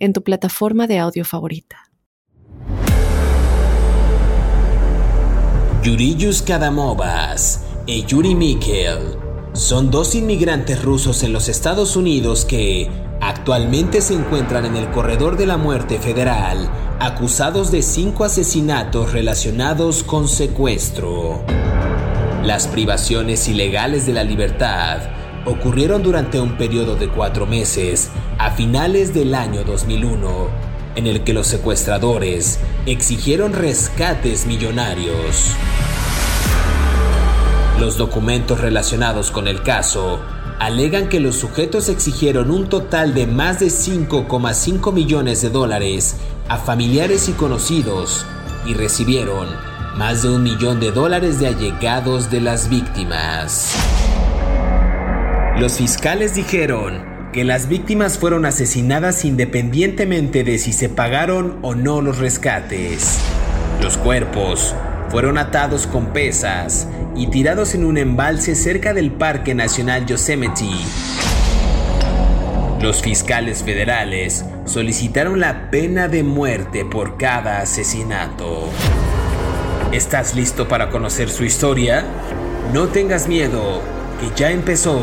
en tu plataforma de audio favorita. Yuriyus Kadamovas y Yuri Mikkel son dos inmigrantes rusos en los Estados Unidos que actualmente se encuentran en el corredor de la muerte federal, acusados de cinco asesinatos relacionados con secuestro. Las privaciones ilegales de la libertad ocurrieron durante un periodo de cuatro meses a finales del año 2001, en el que los secuestradores exigieron rescates millonarios. Los documentos relacionados con el caso alegan que los sujetos exigieron un total de más de 5,5 millones de dólares a familiares y conocidos y recibieron más de un millón de dólares de allegados de las víctimas. Los fiscales dijeron que las víctimas fueron asesinadas independientemente de si se pagaron o no los rescates. Los cuerpos fueron atados con pesas y tirados en un embalse cerca del Parque Nacional Yosemite. Los fiscales federales solicitaron la pena de muerte por cada asesinato. ¿Estás listo para conocer su historia? No tengas miedo, que ya empezó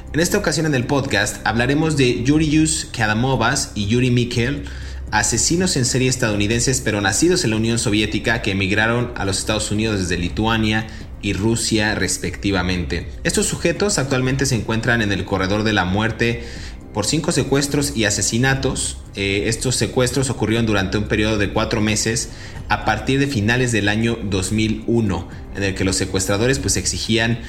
En esta ocasión en el podcast hablaremos de Yurius Kadamovas y Yuri Mikkel, asesinos en serie estadounidenses pero nacidos en la Unión Soviética que emigraron a los Estados Unidos desde Lituania y Rusia respectivamente. Estos sujetos actualmente se encuentran en el corredor de la muerte por cinco secuestros y asesinatos. Eh, estos secuestros ocurrieron durante un periodo de cuatro meses a partir de finales del año 2001, en el que los secuestradores pues exigían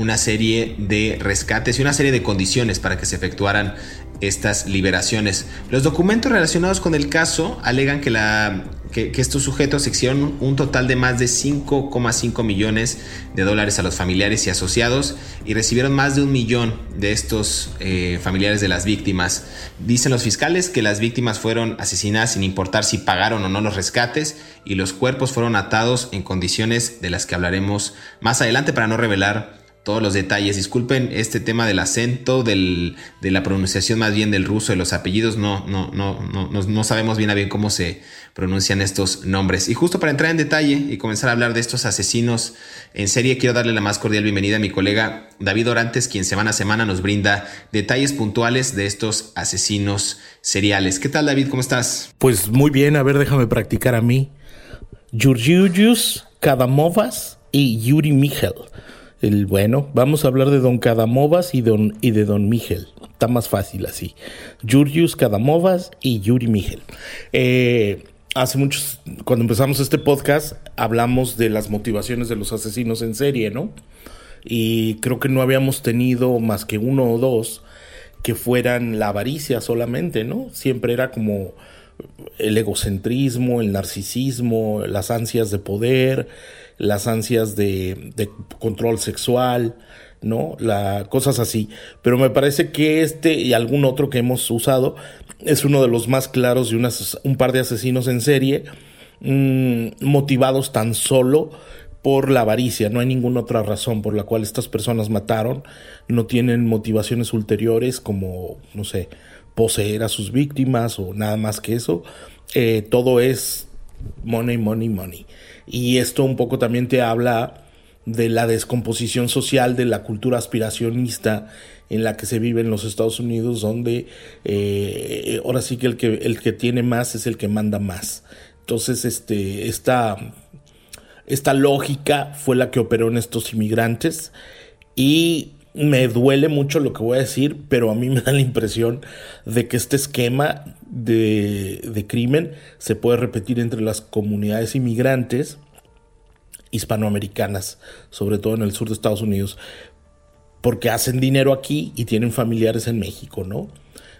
una serie de rescates y una serie de condiciones para que se efectuaran estas liberaciones. Los documentos relacionados con el caso alegan que, la, que, estos sujetos exigieron un total de más de 5,5 millones de dólares a los familiares y asociados y recibieron más de un millón de estos eh, familiares de las víctimas. Dicen los fiscales que las víctimas fueron asesinadas sin importar si pagaron o no los rescates y los cuerpos fueron atados en condiciones de las que hablaremos más adelante para no revelar todos los detalles. Disculpen este tema del acento, del, de la pronunciación más bien del ruso, de los apellidos, no, no, no, no, no sabemos bien a bien cómo se pronuncian estos nombres. Y justo para entrar en detalle y comenzar a hablar de estos asesinos en serie, quiero darle la más cordial bienvenida a mi colega David Orantes, quien semana a semana nos brinda detalles puntuales de estos asesinos seriales. ¿Qué tal David? ¿Cómo estás? Pues muy bien, a ver, déjame practicar a mí. Yurgiugius Kadamovas y Yuri Michel el bueno, vamos a hablar de Don Cadamovas y, don, y de Don Miguel. Está más fácil así. Yurius Cadamovas y Yuri Miguel. Eh, hace muchos, cuando empezamos este podcast, hablamos de las motivaciones de los asesinos en serie, ¿no? Y creo que no habíamos tenido más que uno o dos que fueran la avaricia solamente, ¿no? Siempre era como el egocentrismo, el narcisismo, las ansias de poder, las ansias de, control sexual, ¿no? La, cosas así. Pero me parece que este y algún otro que hemos usado es uno de los más claros de un par de asesinos en serie mm, motivados tan solo por la avaricia, no hay ninguna otra razón por la cual estas personas mataron, no tienen motivaciones ulteriores como, no sé, poseer a sus víctimas o nada más que eso, eh, todo es money, money, money. Y esto un poco también te habla de la descomposición social de la cultura aspiracionista en la que se vive en los Estados Unidos, donde eh, ahora sí que el, que el que tiene más es el que manda más. Entonces, este, esta esta lógica fue la que operó en estos inmigrantes y me duele mucho lo que voy a decir, pero a mí me da la impresión de que este esquema de, de crimen se puede repetir entre las comunidades inmigrantes hispanoamericanas, sobre todo en el sur de Estados Unidos, porque hacen dinero aquí y tienen familiares en México, ¿no?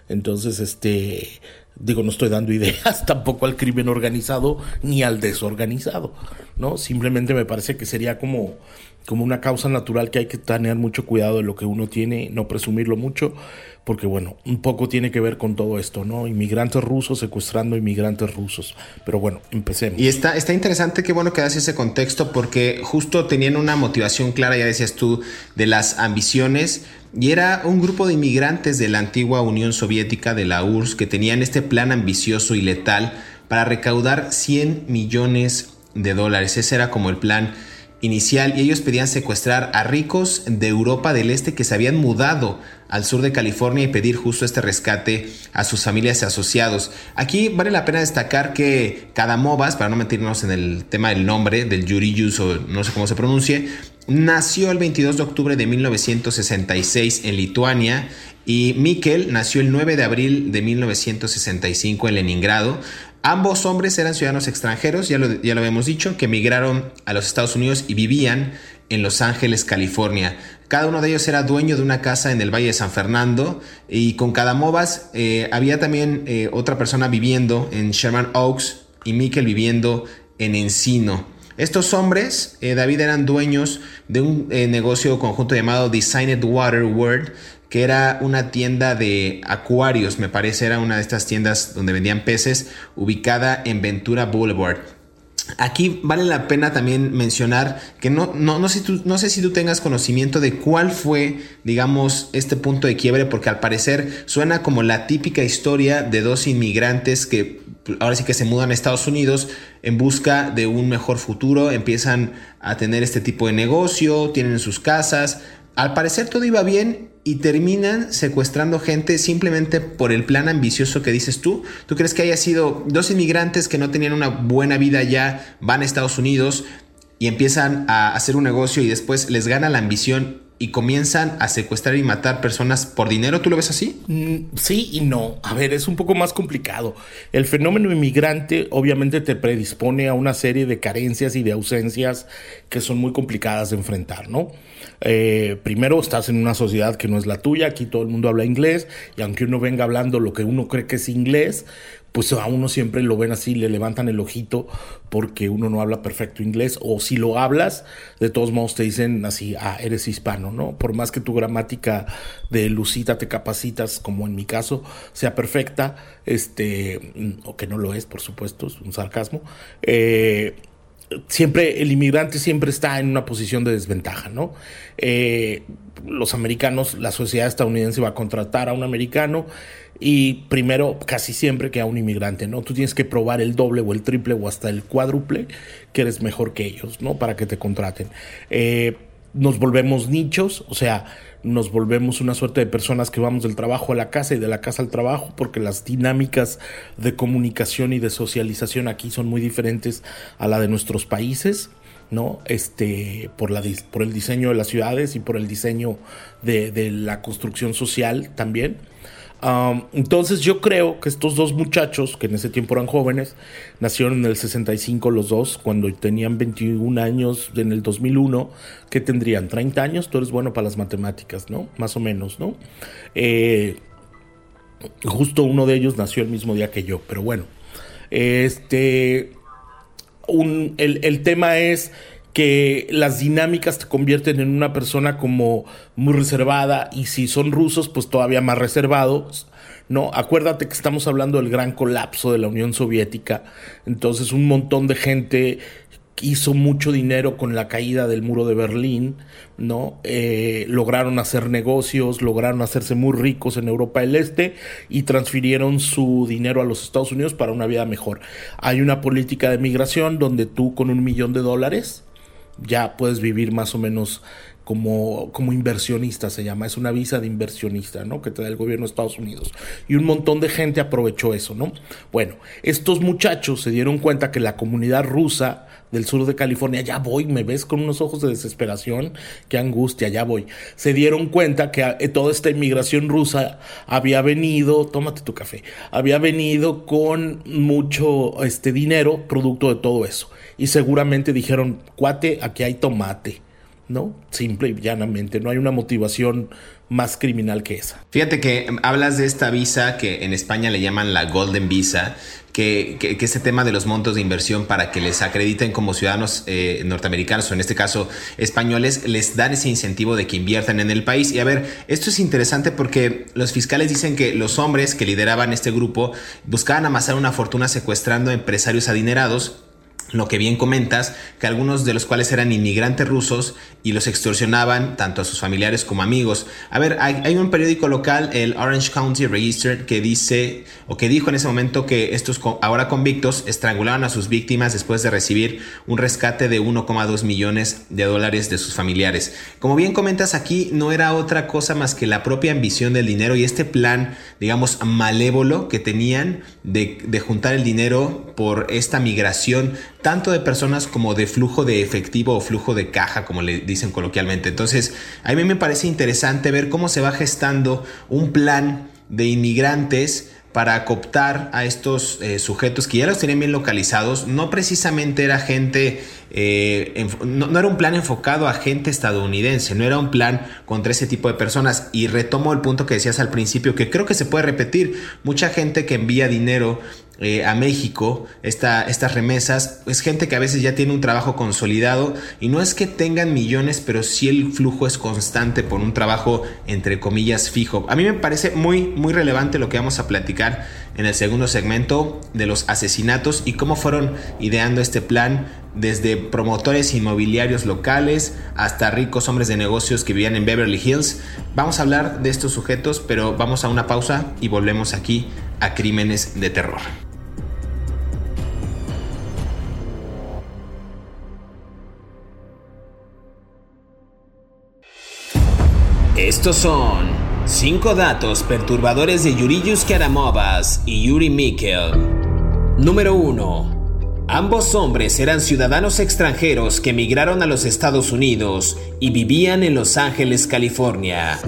Entonces, este, digo, no estoy dando ideas tampoco al crimen organizado ni al desorganizado, ¿no? Simplemente me parece que sería como como una causa natural que hay que tener mucho cuidado de lo que uno tiene, no presumirlo mucho, porque bueno, un poco tiene que ver con todo esto, ¿no? Inmigrantes rusos secuestrando inmigrantes rusos. Pero bueno, empecemos. Y está, está interesante, qué bueno que das ese contexto, porque justo tenían una motivación clara, ya decías tú, de las ambiciones. Y era un grupo de inmigrantes de la antigua Unión Soviética, de la URSS, que tenían este plan ambicioso y letal para recaudar 100 millones de dólares. Ese era como el plan inicial y ellos pedían secuestrar a ricos de Europa del Este que se habían mudado al sur de California y pedir justo este rescate a sus familias y asociados. Aquí vale la pena destacar que Cadamovas, para no meternos en el tema del nombre del Yurius o no sé cómo se pronuncie, nació el 22 de octubre de 1966 en Lituania y Mikkel nació el 9 de abril de 1965 en Leningrado. Ambos hombres eran ciudadanos extranjeros, ya lo, ya lo habíamos dicho, que emigraron a los Estados Unidos y vivían en Los Ángeles, California. Cada uno de ellos era dueño de una casa en el Valle de San Fernando y con cada movas eh, había también eh, otra persona viviendo en Sherman Oaks y Mikkel viviendo en Encino. Estos hombres, eh, David, eran dueños de un negocio conjunto llamado Designed Water World, que era una tienda de acuarios, me parece, era una de estas tiendas donde vendían peces, ubicada en Ventura Boulevard. Aquí vale la pena también mencionar que no, no, no, sé, no sé si tú tengas conocimiento de cuál fue, digamos, este punto de quiebre, porque al parecer suena como la típica historia de dos inmigrantes que ahora sí que se mudan a Estados Unidos en busca de un mejor futuro, empiezan a tener este tipo de negocio, tienen sus casas. Al parecer todo iba bien y terminan secuestrando gente simplemente por el plan ambicioso que dices tú. ¿Tú crees que haya sido dos inmigrantes que no tenían una buena vida ya, van a Estados Unidos y empiezan a hacer un negocio y después les gana la ambición y comienzan a secuestrar y matar personas por dinero. ¿Tú lo ves así? Mm, sí y no. A ver, es un poco más complicado. El fenómeno inmigrante obviamente te predispone a una serie de carencias y de ausencias que son muy complicadas de enfrentar, ¿no? Eh, primero, estás en una sociedad que no es la tuya, aquí todo el mundo habla inglés, y aunque uno venga hablando lo que uno cree que es inglés, pues a uno siempre lo ven así, le levantan el ojito porque uno no habla perfecto inglés, o si lo hablas, de todos modos te dicen así, ah, eres hispano, ¿no? Por más que tu gramática de lucita te capacitas, como en mi caso, sea perfecta, este, o que no lo es, por supuesto, es un sarcasmo, eh, siempre el inmigrante siempre está en una posición de desventaja, ¿no? Eh, los americanos, la sociedad estadounidense va a contratar a un americano y primero casi siempre que a un inmigrante, ¿no? Tú tienes que probar el doble o el triple o hasta el cuádruple que eres mejor que ellos, ¿no? Para que te contraten. Eh, nos volvemos nichos, o sea, nos volvemos una suerte de personas que vamos del trabajo a la casa y de la casa al trabajo, porque las dinámicas de comunicación y de socialización aquí son muy diferentes a la de nuestros países. ¿no? Este, por, la, por el diseño de las ciudades y por el diseño de, de la construcción social también entonces yo creo que estos dos muchachos, que en ese tiempo eran jóvenes, nacieron en el 65 los dos, cuando tenían 21 años en el 2001, que tendrían 30 años, tú eres bueno para las matemáticas, ¿no? Más o menos, ¿no? Eh, justo uno de ellos nació el mismo día que yo, pero bueno, este, el tema es que las dinámicas te convierten en una persona como muy reservada y si son rusos pues todavía más reservados. No, acuérdate que estamos hablando del gran colapso de la Unión Soviética, entonces un montón de gente hizo mucho dinero con la caída del muro de Berlín, ¿no? Eh, lograron hacer negocios, lograron hacerse muy ricos en Europa del Este y transfirieron su dinero a los Estados Unidos para una vida mejor. Hay una política de migración donde tú con un millón de dólares ya puedes vivir más o menos como, como inversionista, se llama, es una visa de inversionista, ¿no? Que te da el gobierno de Estados Unidos. Y un montón de gente aprovechó eso, ¿no? Bueno, estos muchachos se dieron cuenta que la comunidad rusa del sur de California, ya voy, me ves con unos ojos de desesperación, qué angustia, ya voy. Se dieron cuenta que eh, toda esta inmigración rusa había venido, tómate tu café, había venido con mucho este dinero producto de todo eso. Y seguramente dijeron, cuate, aquí hay tomate ¿no? Simple y llanamente, no hay una motivación más criminal que esa. Fíjate que hablas de esta visa que en España le llaman la Golden Visa, que, que, ese tema de los montos de inversión para que les acrediten como ciudadanos eh, norteamericanos o en este caso españoles, les dan ese incentivo de que inviertan en el país. Y a ver, esto es interesante porque los fiscales dicen que los hombres que lideraban este grupo buscaban amasar una fortuna secuestrando empresarios adinerados lo que bien comentas, que algunos de los cuales eran inmigrantes rusos y los extorsionaban tanto a sus familiares como amigos. A ver, hay, un periódico local, el Orange County Register, que dice o que dijo en ese momento que estos ahora convictos estrangulaban a sus víctimas después de recibir un rescate de 1,2 millones de dólares de sus familiares. Como bien comentas, aquí no era otra cosa más que la propia ambición del dinero y este plan, digamos, malévolo que tenían de juntar el dinero por esta migración tanto de personas como de flujo de efectivo o flujo de caja, como le dicen coloquialmente. Entonces, a mí me parece interesante ver cómo se va gestando un plan de inmigrantes para cooptar a estos eh, sujetos que ya los tenían bien localizados. No precisamente era gente, eh, no, no, era un plan enfocado a gente estadounidense, no era un plan contra ese tipo de personas. Y retomo el punto que decías al principio, que creo que se puede repetir. Mucha gente que envía dinero eh, a México, esta, estas remesas, es gente que a veces ya tiene un trabajo consolidado y no es que tengan millones, pero sí el flujo es constante por un trabajo entre comillas fijo. A mí me parece muy, muy relevante lo que vamos a platicar en el segundo segmento de los asesinatos y cómo fueron ideando este plan desde promotores inmobiliarios locales hasta ricos hombres de negocios que vivían en Beverly Hills. Vamos a hablar de estos sujetos, pero vamos a una pausa y volvemos aquí a Crímenes de Terror. Estos son 5 datos perturbadores de Yuriyus Karamovas y Yuri Mikkel. Número 1. Ambos hombres eran ciudadanos extranjeros que emigraron a los Estados Unidos y vivían en Los Ángeles, California.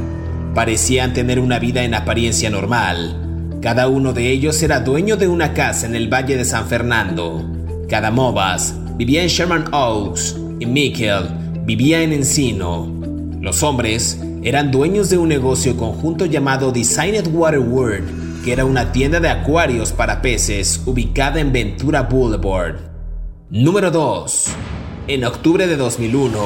Parecían tener una vida en apariencia normal. Cada uno de ellos era dueño de una casa en el Valle de San Fernando. Karamovas vivía en Sherman Oaks y Mikkel vivía en Encino. Los hombres eran dueños de un negocio conjunto llamado Designed Water World, que era una tienda de acuarios para peces ubicada en Ventura Boulevard. Número 2. En octubre de 2001,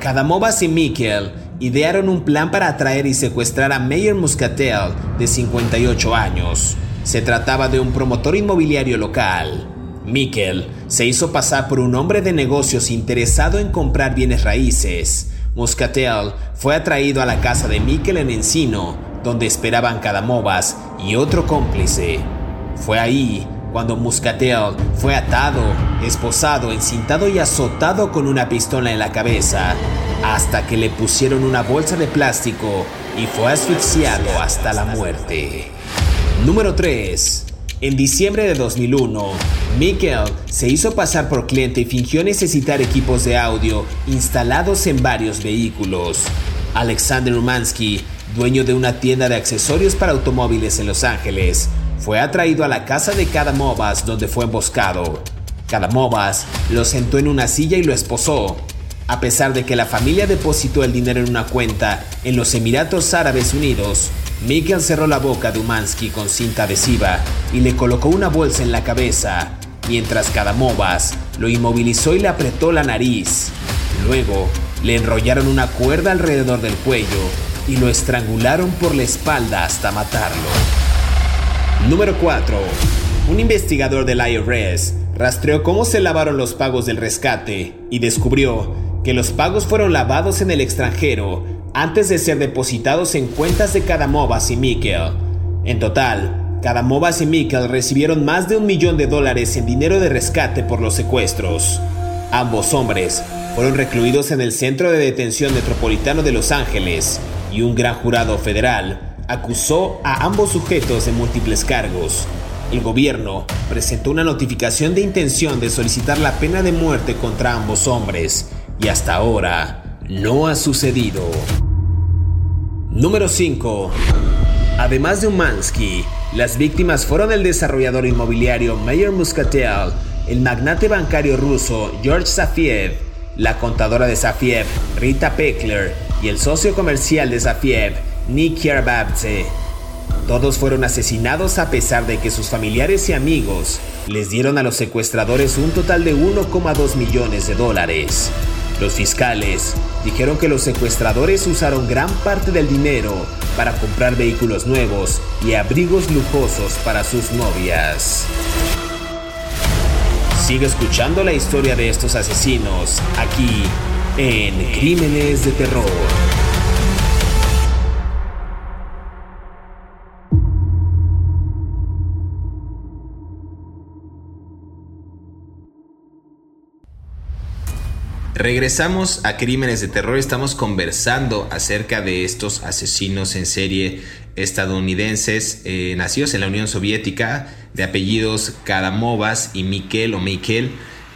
Kadamovas y Mikkel idearon un plan para atraer y secuestrar a Mayer Muscatel, de 58 años. Se trataba de un promotor inmobiliario local. Mikkel se hizo pasar por un hombre de negocios interesado en comprar bienes raíces. Muscatel fue atraído a la casa de Mikkel en Encino, donde esperaban Cadamovas y otro cómplice. Fue ahí cuando Muscatel fue atado, esposado, encintado y azotado con una pistola en la cabeza, hasta que le pusieron una bolsa de plástico y fue asfixiado hasta la muerte. Número 3. En diciembre de 2001, Mikkel se hizo pasar por cliente y fingió necesitar equipos de audio instalados en varios vehículos. Alexander Umansky, dueño de una tienda de accesorios para automóviles en Los Ángeles, fue atraído a la casa de Kadamovas donde fue emboscado. Kadamovas lo sentó en una silla y lo esposó. A pesar de que la familia depositó el dinero en una cuenta en los Emiratos Árabes Unidos, Mikkel cerró la boca de Umansky con cinta adhesiva y le colocó una bolsa en la cabeza, mientras Kadamovas lo inmovilizó y le apretó la nariz. Luego, le enrollaron una cuerda alrededor del cuello y lo estrangularon por la espalda hasta matarlo. Número 4. Un investigador del IRS rastreó cómo se lavaron los pagos del rescate y descubrió que los pagos fueron lavados en el extranjero antes de ser depositados en cuentas de Kadamovas y Mikkel. En total, Kadamovas y Mikkel recibieron más de un millón de dólares en dinero de rescate por los secuestros. Ambos hombres fueron recluidos en el Centro de Detención Metropolitano de Los Ángeles y un gran jurado federal acusó a ambos sujetos de múltiples cargos. El gobierno presentó una notificación de intención de solicitar la pena de muerte contra ambos hombres y hasta ahora no ha sucedido. Número 5. Además de Umansky, las víctimas fueron el desarrollador inmobiliario Mayer Muscatel, el magnate bancario ruso George Safiev, la contadora de Safiev, Rita Peckler, y el socio comercial de Safiev, Nick Yerbabtse. Todos fueron asesinados a pesar de que sus familiares y amigos les dieron a los secuestradores un total de 1,2 millones de dólares. Los fiscales dijeron que los secuestradores usaron gran parte del dinero para comprar vehículos nuevos y abrigos lujosos para sus novias. Sigue escuchando la historia de estos asesinos aquí en Crímenes de Terror. Regresamos a Crímenes de Terror. Estamos conversando acerca de estos asesinos en serie estadounidenses eh, nacidos en la Unión Soviética, de apellidos Kadamovas y Mikel o Mikel.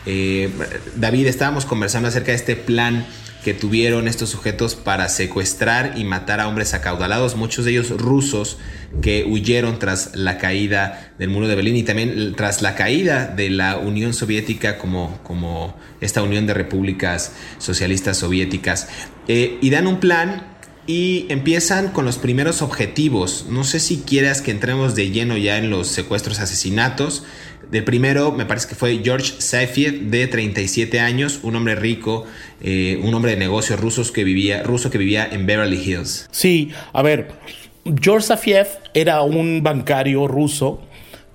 Eh, David, estábamos conversando acerca de este plan que tuvieron estos sujetos para secuestrar y matar a hombres acaudalados, muchos de ellos rusos que huyeron tras la caída del muro de Berlín y también tras la caída de la Unión Soviética como, como esta unión de repúblicas socialistas soviéticas. Eh, y dan un plan y empiezan con los primeros objetivos. No sé si quieras que entremos de lleno ya en los secuestros, asesinatos. De primero, me parece que fue George Saifiev, de 37 años, un hombre rico, eh, un hombre de negocios rusos que vivía, ruso que vivía en Beverly Hills. Sí, a ver, George Saifiev era un bancario ruso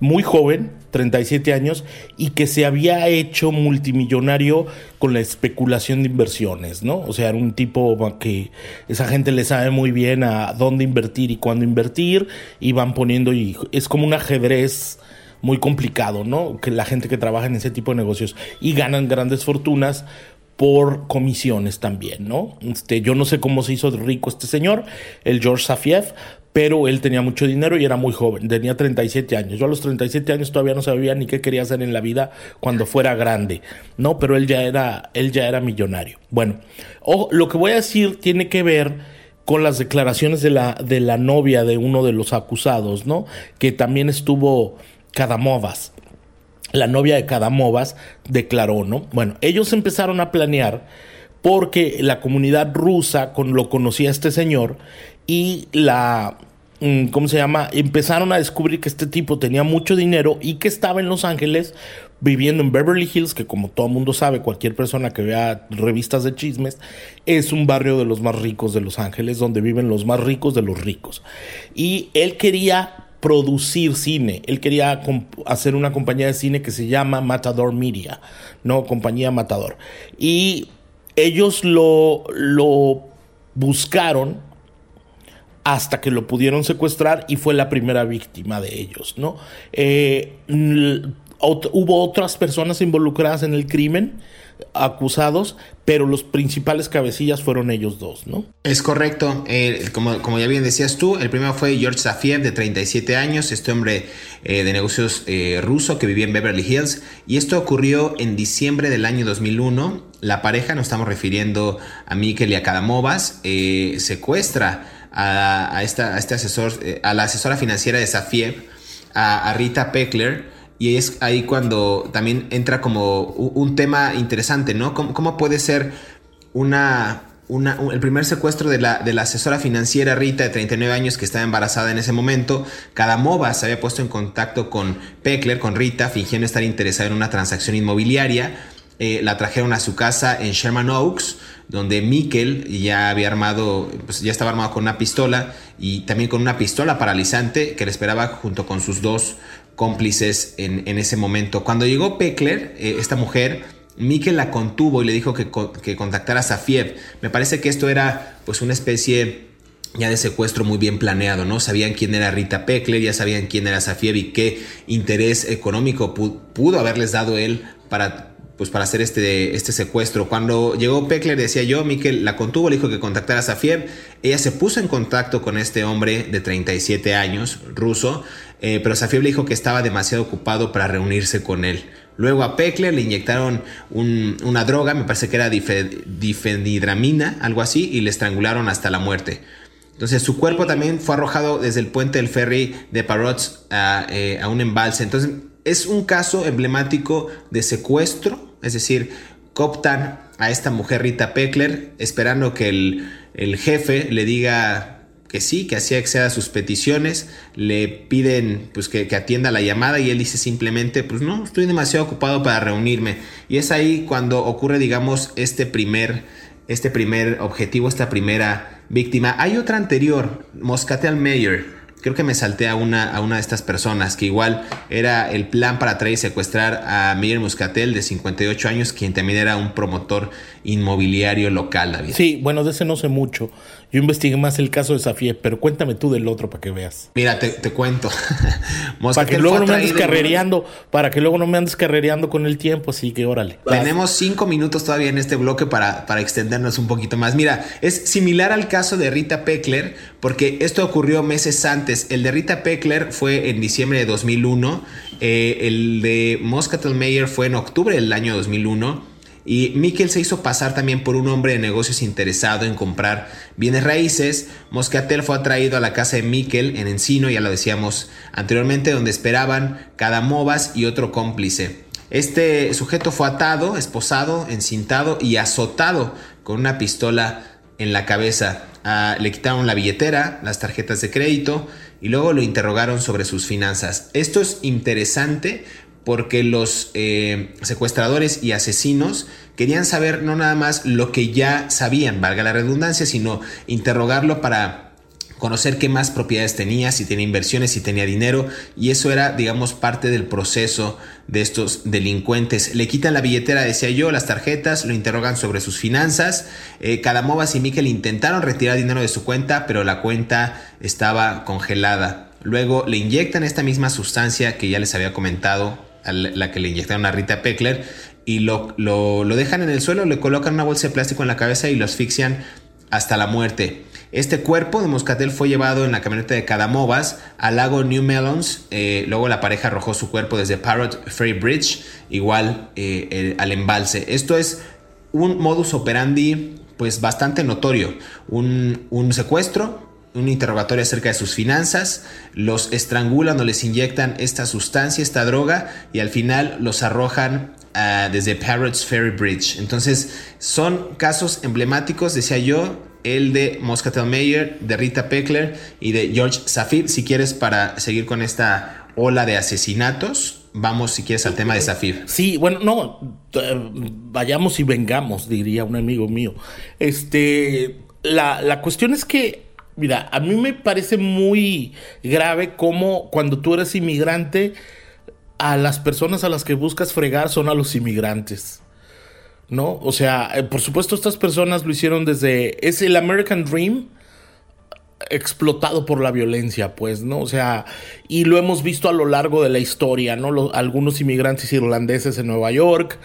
muy joven, 37 años, y que se había hecho multimillonario con la especulación de inversiones, ¿no? O sea, era un tipo que esa gente le sabe muy bien a dónde invertir y cuándo invertir, y van poniendo, es como un ajedrez muy complicado, ¿no? Que la gente que trabaja en ese tipo de negocios y ganan grandes fortunas por comisiones también, ¿no? Este, yo no sé cómo se hizo rico este señor, el George Safiev, pero él tenía mucho dinero y era muy joven, tenía 37 años. Yo a los 37 años todavía no sabía ni qué quería hacer en la vida cuando fuera grande, ¿no? Pero él ya era, él ya era millonario. Bueno, lo que voy a decir tiene que ver con las declaraciones de la, de la novia de uno de los acusados, ¿no? Que también estuvo Cadamovas. La novia de Cadamovas declaró, ¿no? Bueno, ellos empezaron a planear porque la comunidad rusa con, lo conocía este señor y la mm, ¿cómo se llama? Empezaron a descubrir que este tipo tenía mucho dinero y que estaba en Los Ángeles viviendo en Beverly Hills, que como todo mundo sabe, cualquier persona que vea revistas de chismes, es un barrio de los más ricos de Los Ángeles, donde viven los más ricos de los ricos. Y él quería producir cine. Él quería hacer una compañía de cine que se llama Matador Media, ¿no? Compañía Matador. Y ellos lo, lo buscaron hasta que lo pudieron secuestrar y fue la primera víctima de ellos, ¿no? Eh, hubo otras personas involucradas en el crimen acusados, pero los principales cabecillas fueron ellos dos, ¿no? Es correcto. como, como, ya bien decías tú, el primero fue George Safiev, de 37 años, este hombre eh, de negocios eh, ruso que vivía en Beverly Hills. Y esto ocurrió en diciembre del año 2001. La pareja, nos estamos refiriendo a Mikel y a Kadamovas, eh, secuestra a, esta, este asesor, a la asesora financiera de Safiev, a, a Rita Peckler, y es ahí cuando también entra como un tema interesante, ¿no? ¿Cómo, puede ser una, una, el primer secuestro de la, de la, asesora financiera Rita, de 39 años, que estaba embarazada en ese momento? Cada MOVA se había puesto en contacto con Peckler, con Rita, fingiendo estar interesada en una transacción inmobiliaria. Eh, la trajeron a su casa en Sherman Oaks, donde Mikkel ya había armado, pues ya estaba armado con una pistola y también con una pistola paralizante que le esperaba junto con sus dos cómplices en, ese momento. Cuando llegó Peckler, eh, esta mujer, Mikel la contuvo y le dijo que, que, contactara a Safiev. Me parece que esto era pues una especie ya de secuestro muy bien planeado, ¿no? Sabían quién era Rita Peckler, ya sabían quién era Safiev y qué interés económico pudo haberles dado él para pues para hacer este, este secuestro. Cuando llegó Peckler, decía yo, Mikel la contuvo, le dijo que contactara a Safiev. Ella se puso en contacto con este hombre de 37 años, ruso, eh, pero Safiev le dijo que estaba demasiado ocupado para reunirse con él. Luego a Peckler le inyectaron una droga, me parece que era difenidramina, algo así, y le estrangularon hasta la muerte. Entonces su cuerpo también fue arrojado desde el puente del ferry de Parots a, eh, a un embalse. Entonces es un caso emblemático de secuestro, es decir, cooptan a esta mujer Rita Peckler esperando que el, jefe le diga que sí, que así acceda sus peticiones, le piden pues que, atienda la llamada y él dice simplemente pues no, estoy demasiado ocupado para reunirme y es ahí cuando ocurre digamos este primer, este primer objetivo, esta primera víctima. Hay otra anterior, Moscatel Mayer, creo que me salté a una, a una de estas personas, que igual era el plan para traer y secuestrar a Miguel Muscatel, de 58 años, quien también era un promotor inmobiliario local, David. Sí, bueno, de ese no sé mucho. Yo investigué más el caso de Safie, pero cuéntame tú del otro para que veas. Mira, te, cuento. para que luego no me andes carrereando, para que luego no me andes carrereando con el tiempo, así que órale. Tenemos cinco minutos todavía en este bloque para, para extendernos un poquito más. Mira, es similar al caso de Rita Peckler, porque esto ocurrió meses antes. El de Rita Peckler fue en diciembre de 2001, eh, el de Moscatel Mayer fue en octubre del año 2001. Y Mikkel se hizo pasar también por un hombre de negocios interesado en comprar bienes raíces. Moscatel fue atraído a la casa de Mikkel en Encino, ya lo decíamos anteriormente, donde esperaban cada Movas y otro cómplice. Este sujeto fue atado, esposado, encintado y azotado con una pistola en la cabeza. Ah, le quitaron la billetera, las tarjetas de crédito y luego lo interrogaron sobre sus finanzas. Esto es interesante porque los eh, secuestradores y asesinos querían saber no nada más lo que ya sabían, valga la redundancia, sino interrogarlo para conocer qué más propiedades tenía, si tenía inversiones, si tenía dinero, y eso era, digamos, parte del proceso de estos delincuentes. Le quitan la billetera, decía yo, las tarjetas, lo interrogan sobre sus finanzas. Eh, Cadamovas y Miquel intentaron retirar dinero de su cuenta, pero la cuenta estaba congelada. Luego le inyectan esta misma sustancia que ya les había comentado, la que le inyectaron a Rita Peckler, y lo, lo, dejan en el suelo, le colocan una bolsa de plástico en la cabeza y lo asfixian hasta la muerte. Este cuerpo de Moscatel fue llevado en la camioneta de Cadamovas al lago New Melons. Eh, luego la pareja arrojó su cuerpo desde Parrot Ferry Bridge, igual eh, al embalse. Esto es un modus operandi pues bastante notorio. Un, un secuestro, un interrogatorio acerca de sus finanzas, los estrangulan o les inyectan esta sustancia, esta droga, y al final los arrojan ah, desde Parrots Ferry Bridge. Entonces, son casos emblemáticos, decía yo, el de Moscatel Mayer, de Rita Peckler y de George Safir. Si quieres, para seguir con esta ola de asesinatos, vamos, si quieres, al tema de Safir. Sí, bueno, no, vayamos y vengamos, diría un amigo mío. Este, la, la cuestión es que Mira, a mí me parece muy grave cómo cuando tú eres inmigrante, a las personas a las que buscas fregar son a los inmigrantes. ¿No? O sea, eh, por supuesto estas personas lo hicieron desde... Es el American Dream explotado por la violencia, pues, ¿no? O sea, y lo hemos visto a lo largo de la historia, ¿no? algunos inmigrantes irlandeses en Nueva York,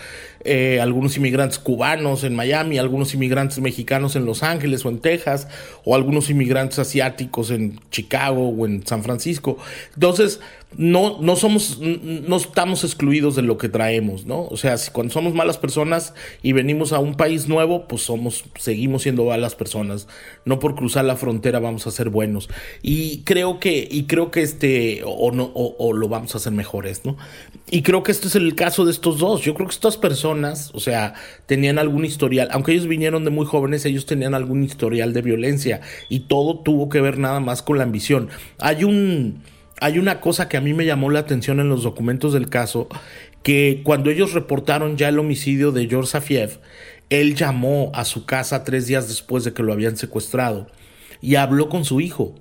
eh, algunos inmigrantes cubanos en Miami, algunos inmigrantes mexicanos en Los Ángeles o en Texas, o algunos inmigrantes asiáticos en Chicago o en San Francisco. Entonces, no, no somos, no estamos excluidos de lo que traemos, ¿no? O sea, si cuando somos malas personas y venimos a un país nuevo, pues somos, seguimos siendo malas personas. No por cruzar la frontera vamos a ser buenos. Y creo que, y creo que este, o no, o, lo vamos a hacer mejores, ¿no? Y creo que este es el caso de estos dos. Yo creo que estas personas, o sea, tenían algún historial, aunque ellos vinieron de muy jóvenes, ellos tenían algún historial de violencia y todo tuvo que ver nada más con la ambición. Hay un hay una cosa que a mí me llamó la atención en los documentos del caso, que cuando ellos reportaron ya el homicidio de George Safiev, él llamó a su casa tres días después de que lo habían secuestrado y habló con su hijo.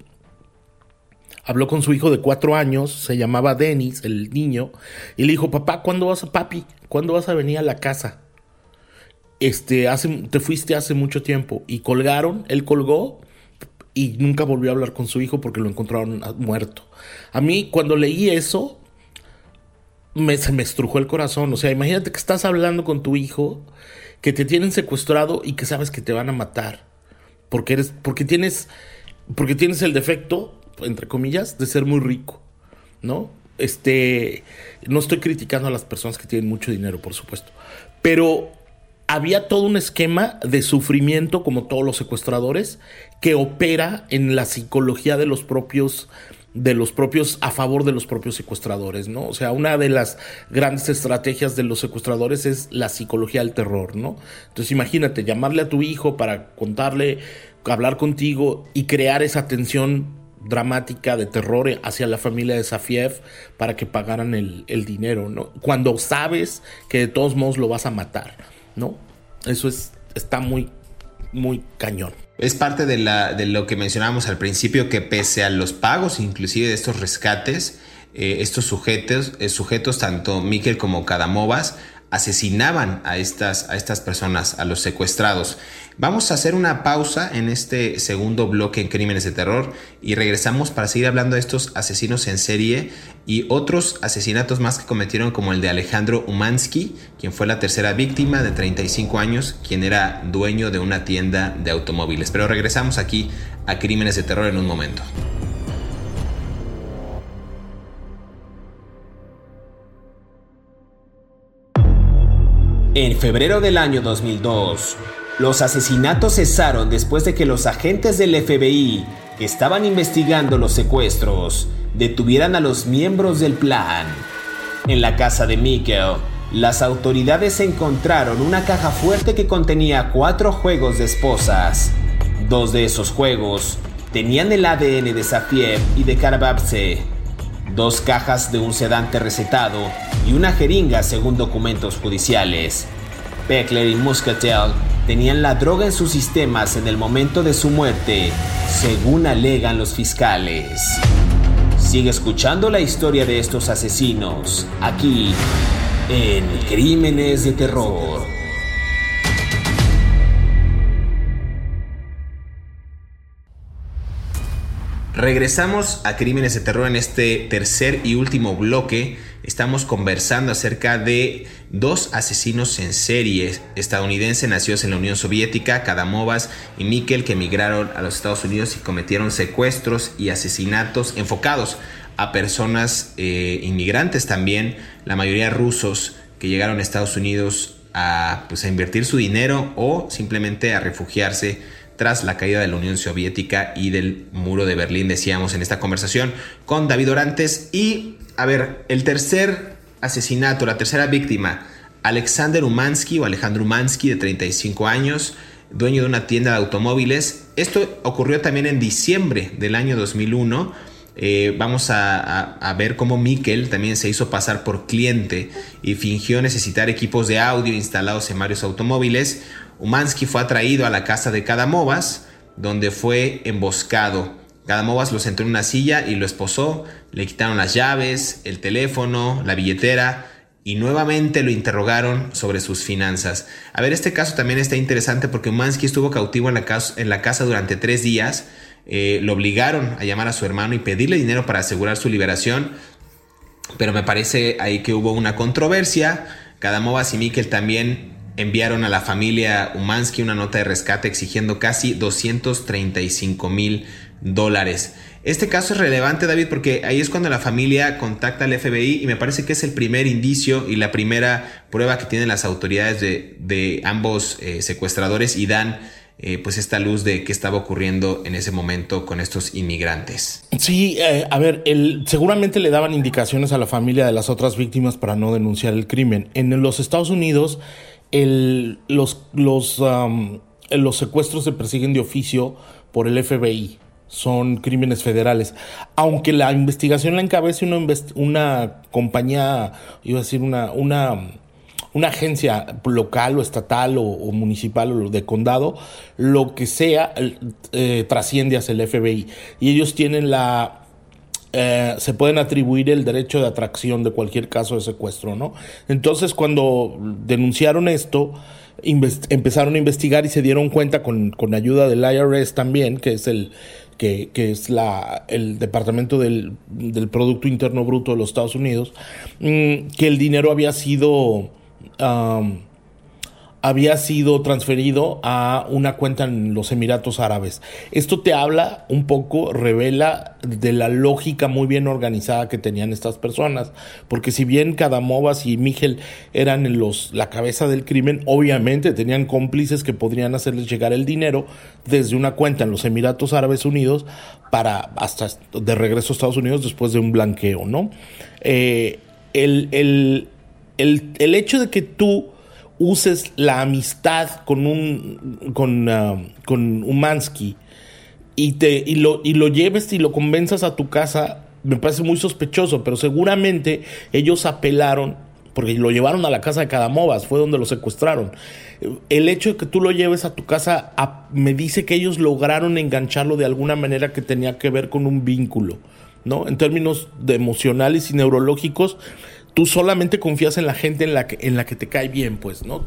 Habló con su hijo de cuatro años, se llamaba Dennis, el niño, y le dijo, papá, ¿cuándo vas a, papi? ¿Cuándo vas a venir a la casa? Este, hace, te fuiste hace mucho tiempo. Y colgaron, él colgó y nunca volvió a hablar con su hijo porque lo encontraron muerto. A mí cuando leí eso, me, se me estrujó el corazón. O sea, imagínate que estás hablando con tu hijo, que te tienen secuestrado y que sabes que te van a matar. Porque eres, porque tienes, porque tienes el defecto, entre comillas, de ser muy rico, ¿no? Este, no estoy criticando a las personas que tienen mucho dinero, por supuesto, pero había todo un esquema de sufrimiento, como todos los secuestradores, que opera en la psicología de los propios de los propios a favor de los propios secuestradores, ¿no? O sea, una de las grandes estrategias de los secuestradores es la psicología del terror, ¿no? Entonces, imagínate llamarle a tu hijo para contarle, hablar contigo y crear esa tensión dramática de terror hacia la familia de Safiev para que pagaran el, el dinero, ¿no? Cuando sabes que de todos modos lo vas a matar, ¿no? Eso es, está muy, muy cañón. Es parte de, la, de lo que mencionábamos al principio, que pese a los pagos inclusive de estos rescates, eh, estos sujetos, eh, sujetos, tanto Miquel como Cadamovas, asesinaban a estas, a estas personas, a los secuestrados. Vamos a hacer una pausa en este segundo bloque en Crímenes de Terror y regresamos para seguir hablando de estos asesinos en serie y otros asesinatos más que cometieron como el de Alejandro Umansky, quien fue la tercera víctima de 35 años, quien era dueño de una tienda de automóviles. Pero regresamos aquí a Crímenes de Terror en un momento. En febrero del año 2002, los asesinatos cesaron después de que los agentes del FBI que estaban investigando los secuestros detuvieran a los miembros del plan. En la casa de Mikkel, las autoridades encontraron una caja fuerte que contenía cuatro juegos de esposas. Dos de esos juegos tenían el ADN de Safiev y de Karababse. Dos cajas de un sedante recetado y una jeringa según documentos judiciales. Beckler y Muscatel tenían la droga en sus sistemas en el momento de su muerte, según alegan los fiscales. Sigue escuchando la historia de estos asesinos, aquí, en Crímenes de Terror. Regresamos a Crímenes de Terror en este tercer y último bloque. Estamos conversando acerca de dos asesinos en serie estadounidenses nacidos en la Unión Soviética, Kadamovas y Mikkel, que emigraron a los Estados Unidos y cometieron secuestros y asesinatos enfocados a personas eh, inmigrantes también, la mayoría rusos que llegaron a Estados Unidos a, pues, a invertir su dinero o simplemente a refugiarse tras la caída de la Unión Soviética y del muro de Berlín, decíamos en esta conversación con David Orantes. Y, a ver, el tercer asesinato, la tercera víctima, Alexander Umansky o Alejandro Umansky, de 35 años, dueño de una tienda de automóviles. Esto ocurrió también en diciembre del año 2001. Eh, vamos a, ver cómo Mikkel también se hizo pasar por cliente y fingió necesitar equipos de audio instalados en varios automóviles. Umansky fue atraído a la casa de Kadamovas, donde fue emboscado. Kadamovas lo sentó en una silla y lo esposó, le quitaron las llaves, el teléfono, la billetera y nuevamente lo interrogaron sobre sus finanzas. A ver, este caso también está interesante porque Umansky estuvo cautivo en la casa, durante tres días. Eh, lo obligaron a llamar a su hermano y pedirle dinero para asegurar su liberación. Pero me parece ahí que hubo una controversia. Kadamovas y Mikkel también enviaron a la familia Umansky una nota de rescate exigiendo casi 235 mil dólares. Este caso es relevante, David, porque ahí es cuando la familia contacta al FBI y me parece que es el primer indicio y la primera prueba que tienen las autoridades de, ambos eh, secuestradores y dan eh, pues esta luz de qué estaba ocurriendo en ese momento con estos inmigrantes. Sí, eh, a ver, seguramente le daban indicaciones a la familia de las otras víctimas para no denunciar el crimen. En los Estados Unidos los, los, los secuestros se persiguen de oficio por el FBI. Son crímenes federales. Aunque la investigación la encabece una, una compañía, iba a decir, una, una, una agencia local o estatal o, municipal o de condado, lo que sea, eh, trasciende hacia el FBI. Y ellos tienen la eh, se pueden atribuir el derecho de atracción de cualquier caso de secuestro, ¿no? Entonces, cuando denunciaron esto, empezaron a investigar y se dieron cuenta con, con ayuda del IRS también, que es el que, que es la, el Departamento del, del, Producto Interno Bruto de los Estados Unidos, mm, que el dinero había sido había sido transferido a una cuenta en los Emiratos Árabes. Esto te habla un poco, revela de la lógica muy bien organizada que tenían estas personas, porque si bien Cadamovas y Miguel eran los, la cabeza del crimen, obviamente tenían cómplices que podrían hacerles llegar el dinero desde una cuenta en los Emiratos Árabes Unidos para hasta de regreso a Estados Unidos después de un blanqueo, ¿no? Eh, el, el, el, el hecho de que tú uses la amistad con un con, uh, con Umansky y te y lo, y lo lleves y lo convenzas a tu casa, me parece muy sospechoso, pero seguramente ellos apelaron porque lo llevaron a la casa de Cadamovas, fue donde lo secuestraron. El hecho de que tú lo lleves a tu casa me dice que ellos lograron engancharlo de alguna manera que tenía que ver con un vínculo, ¿no? En términos de emocionales y neurológicos, tú solamente confías en la gente en la que, en la que te cae bien, pues, ¿no?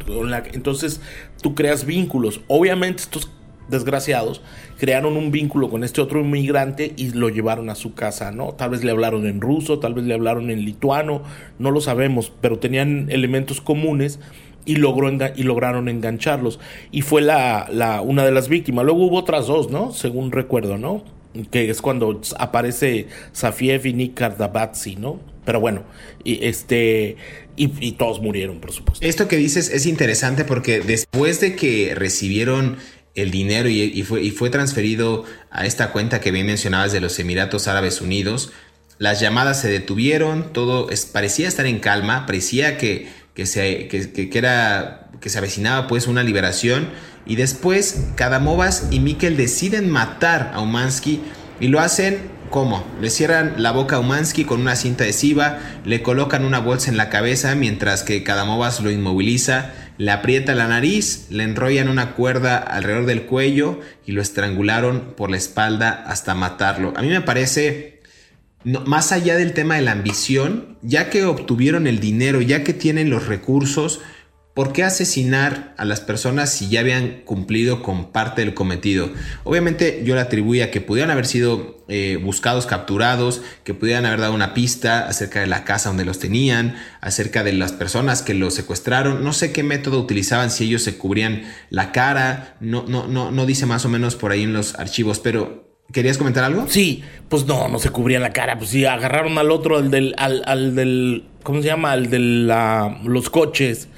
entonces tú creas vínculos. Obviamente estos desgraciados crearon un vínculo con este otro inmigrante y lo llevaron a su casa, ¿no? Tal vez le hablaron en ruso, tal vez le hablaron en lituano, no lo sabemos, pero tenían elementos comunes y, logró y lograron engancharlos. Y fue la, la, una de las víctimas. Luego hubo otras dos, ¿no? Según recuerdo, ¿no? Que es cuando aparece Safiev y Nick Kardabatsi, ¿no? Pero bueno, y este y, todos murieron, por supuesto. Esto que dices es interesante porque después de que recibieron el dinero y, fue, y fue transferido a esta cuenta que bien mencionabas de los Emiratos Árabes Unidos, las llamadas se detuvieron, todo parecía estar en calma, parecía que, que, se, que, era, que se avecinaba pues una liberación y después Kadamovas y Mikkel deciden matar a Umansky y lo hacen ¿Cómo? Le cierran la boca a Umansky con una cinta adhesiva, le colocan una bolsa en la cabeza mientras que Kadamovas lo inmoviliza, le aprieta la nariz, le enrollan una cuerda alrededor del cuello y lo estrangularon por la espalda hasta matarlo. A mí me parece, más allá del tema de la ambición, ya que obtuvieron el dinero, ya que tienen los recursos, ¿Por qué asesinar a las personas si ya habían cumplido con parte del cometido? Obviamente yo le atribuía que pudieran haber sido eh, buscados, capturados, que pudieran haber dado una pista acerca de la casa donde los tenían, acerca de las personas que los secuestraron. No sé qué método utilizaban, si ellos se cubrían la cara, no, no, no, no dice más o menos por ahí en los archivos, pero ¿Querías comentar algo? Sí, pues no, no se cubrían la cara, pues sí, agarraron al otro, al del, al, al del, ¿cómo se llama? Al de los coches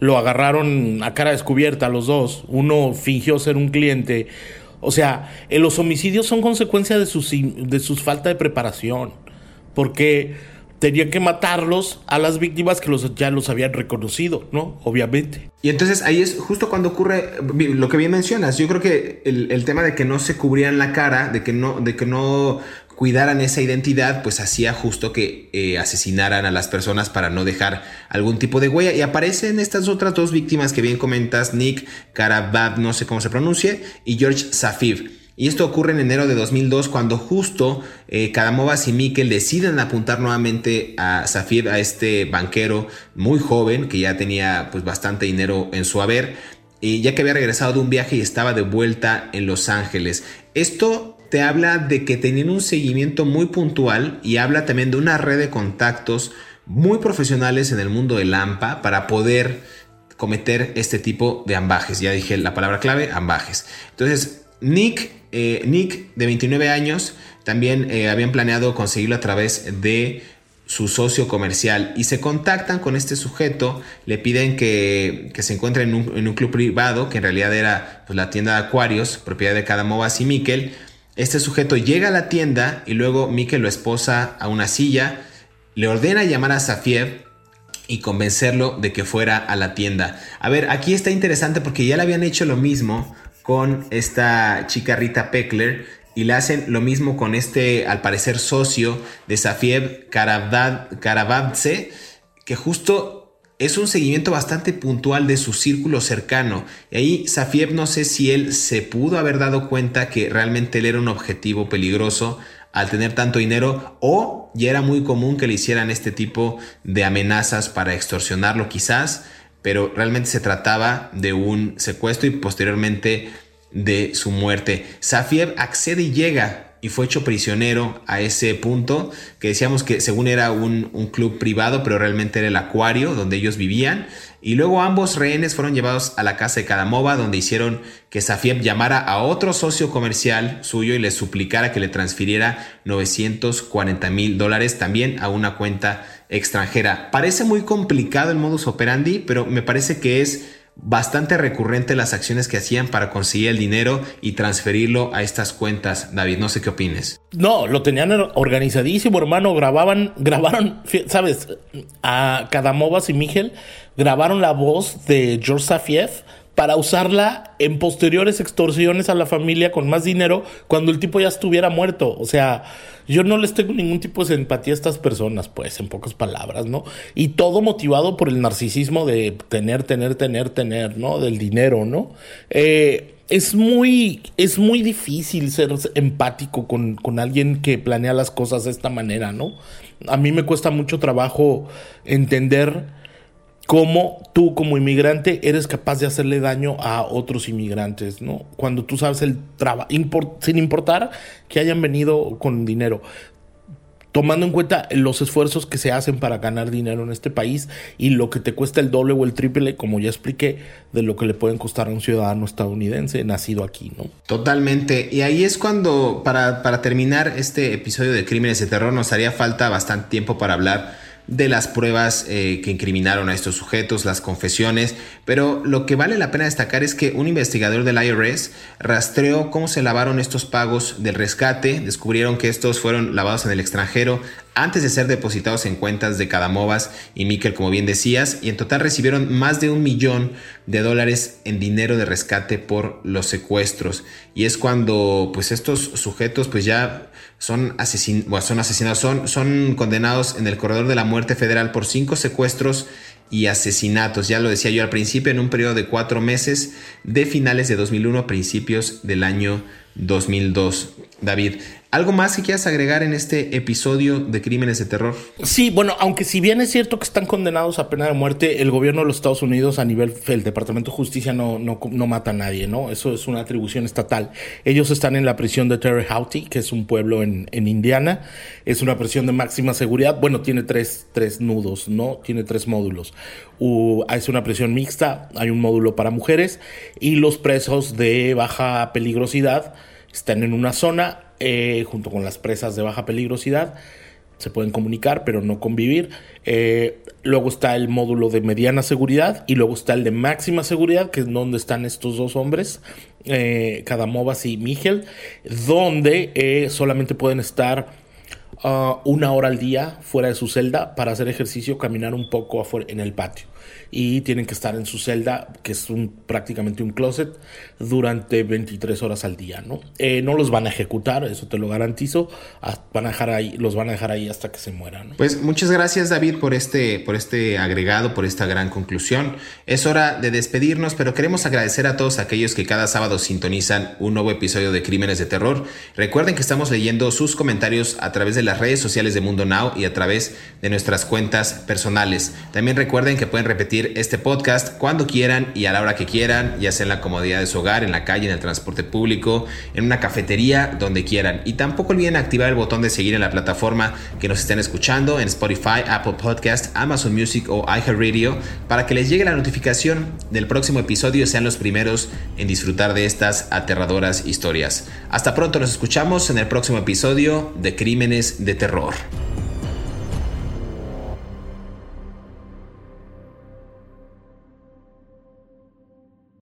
lo agarraron a cara descubierta los dos. Uno fingió ser un cliente. O sea, eh, los homicidios son consecuencia de sus, de sus falta de preparación. Porque tenían que matarlos a las víctimas que los, ya los habían reconocido, ¿no? Obviamente. Y entonces ahí es justo cuando ocurre lo que bien mencionas. Yo creo que el, el tema de que no se cubrían la cara, de que no, de que no cuidaran esa identidad, pues hacía justo que eh, asesinaran a las personas para no dejar algún tipo de huella. Y aparecen estas otras dos víctimas que bien comentas, Nick Karabab, no sé cómo se pronuncie, y George Safir. Y esto ocurre en enero de 2002 cuando justo eh, Kadamovas y Mikkel deciden apuntar nuevamente a Safir, a este banquero muy joven que ya tenía pues bastante dinero en su haber, y ya que había regresado de un viaje y estaba de vuelta en Los Ángeles. Esto te habla de que tenían un seguimiento muy puntual y habla también de una red de contactos muy profesionales en el mundo del AMPA para poder cometer este tipo de ambajes. Ya dije la palabra clave, ambajes. Entonces, Nick, eh, Nick de 29 años, también eh, habían planeado conseguirlo a través de su socio comercial y se contactan con este sujeto, le piden que, se encuentre en un, club privado, que en realidad era pues, la tienda de acuarios, propiedad de Cadamovas y Miquel, este sujeto llega a la tienda y luego Mike lo esposa a una silla, le ordena llamar a Safiev y convencerlo de que fuera a la tienda. A ver, aquí está interesante porque ya le habían hecho lo mismo con esta chica Rita Peckler y le hacen lo mismo con este, al parecer, socio de Safiev Karavadze, que justo es un seguimiento bastante puntual de su círculo cercano. Y ahí Safiev no sé si él se pudo haber dado cuenta que realmente él era un objetivo peligroso al tener tanto dinero o ya era muy común que le hicieran este tipo de amenazas para extorsionarlo quizás. pero realmente se trataba de un secuestro y posteriormente de su muerte. Safiev accede y llega y fue hecho prisionero a ese punto, que decíamos que según era un, un, club privado, pero realmente era el acuario donde ellos vivían. Y luego ambos rehenes fueron llevados a la casa de Kadamova, donde hicieron que Safiev llamara a otro socio comercial suyo y le suplicara que le transfiriera 940 mil dólares también a una cuenta extranjera. Parece muy complicado el modus operandi, pero me parece que es bastante recurrente las acciones que hacían para conseguir el dinero y transferirlo a estas cuentas. David, no sé qué opines. No, lo tenían organizadísimo, hermano. Grababan, grabaron, ¿sabes? A Kadamovas y Miguel grabaron la voz de George Safiev para usarla en posteriores extorsiones a la familia con más dinero cuando el tipo ya estuviera muerto. O sea, yo no les tengo ningún tipo de simpatía a estas personas, pues, en pocas palabras, ¿no? Y todo motivado por el narcisismo de tener, tener, tener, tener, ¿no? Del dinero, ¿no? Eh, es muy, es muy difícil ser empático con, con alguien que planea las cosas de esta manera, ¿no? A mí me cuesta mucho trabajo entender cómo tú como inmigrante eres capaz de hacerle daño a otros inmigrantes, ¿no? Cuando tú sabes el trabajo, sin importar que hayan venido con dinero, tomando en cuenta los esfuerzos que se hacen para ganar dinero en este país y lo que te cuesta el doble o el triple, como ya expliqué, de lo que le pueden costar a un ciudadano estadounidense nacido aquí, ¿no? Totalmente. Y ahí es cuando, para, para terminar este episodio de Crímenes de Terror, nos haría falta bastante tiempo para hablar de las pruebas eh, que incriminaron a estos sujetos, las confesiones, pero lo que vale la pena destacar es que un investigador del IRS rastreó cómo se lavaron estos pagos del rescate, descubrieron que estos fueron lavados en el extranjero antes de ser depositados en cuentas de Cadamovas y Miquel, como bien decías, y en total recibieron más de un millón de dólares en dinero de rescate por los secuestros. Y es cuando pues estos sujetos pues ya son, asesin son asesinados, son, son condenados en el corredor de la muerte federal por cinco secuestros y asesinatos. Ya lo decía yo al principio, en un periodo de cuatro meses de finales de 2001 a principios del año 2002. David, ¿Algo más que quieras agregar en este episodio de Crímenes de Terror? Sí, bueno, aunque si bien es cierto que están condenados a pena de muerte, el gobierno de los Estados Unidos a nivel del Departamento de Justicia no, no, mata a nadie, ¿no? Eso es una atribución estatal. Ellos están en la prisión de Terre Haute, que es un pueblo en, en Indiana. Es una prisión de máxima seguridad. Bueno, tiene tres, tres nudos, ¿no? Tiene tres módulos. es una prisión mixta, hay un módulo para mujeres y los presos de baja peligrosidad están en una zona eh, junto con las presas de baja peligrosidad. Se pueden comunicar, pero no convivir. Eh, luego está el módulo de mediana seguridad y luego está el de máxima seguridad, que es donde están estos dos hombres, eh, Cadamovas y Miguel, donde eh, solamente pueden estar ah, una hora al día fuera de su celda para hacer ejercicio, caminar un poco en el patio y tienen que estar en su celda, que es un, prácticamente un closet, durante 23 horas al día, ¿no? Eh, no los van a ejecutar, eso te lo garantizo, van a dejar ahí, los van a dejar ahí hasta que se mueran. Pues muchas gracias David por este, por este agregado, por esta gran conclusión. Es hora de despedirnos, pero queremos agradecer a todos aquellos que cada sábado sintonizan un nuevo episodio de Crímenes de Terror. Recuerden que estamos leyendo sus comentarios a través de las redes sociales de Mundo Now y a través de nuestras cuentas personales. También recuerden que pueden repetir este podcast cuando quieran y a la hora que quieran, ya sea en la comodidad de su hogar, en la calle, en el transporte público, en una cafetería, donde quieran. Y tampoco olviden activar el botón de seguir en la plataforma que nos estén escuchando, en Spotify, Apple Podcast, Amazon Music o iHeartRadio, para que les llegue la notificación del próximo episodio y sean los primeros en disfrutar de estas aterradoras historias. Hasta pronto, nos escuchamos en el próximo episodio de Crímenes de Terror.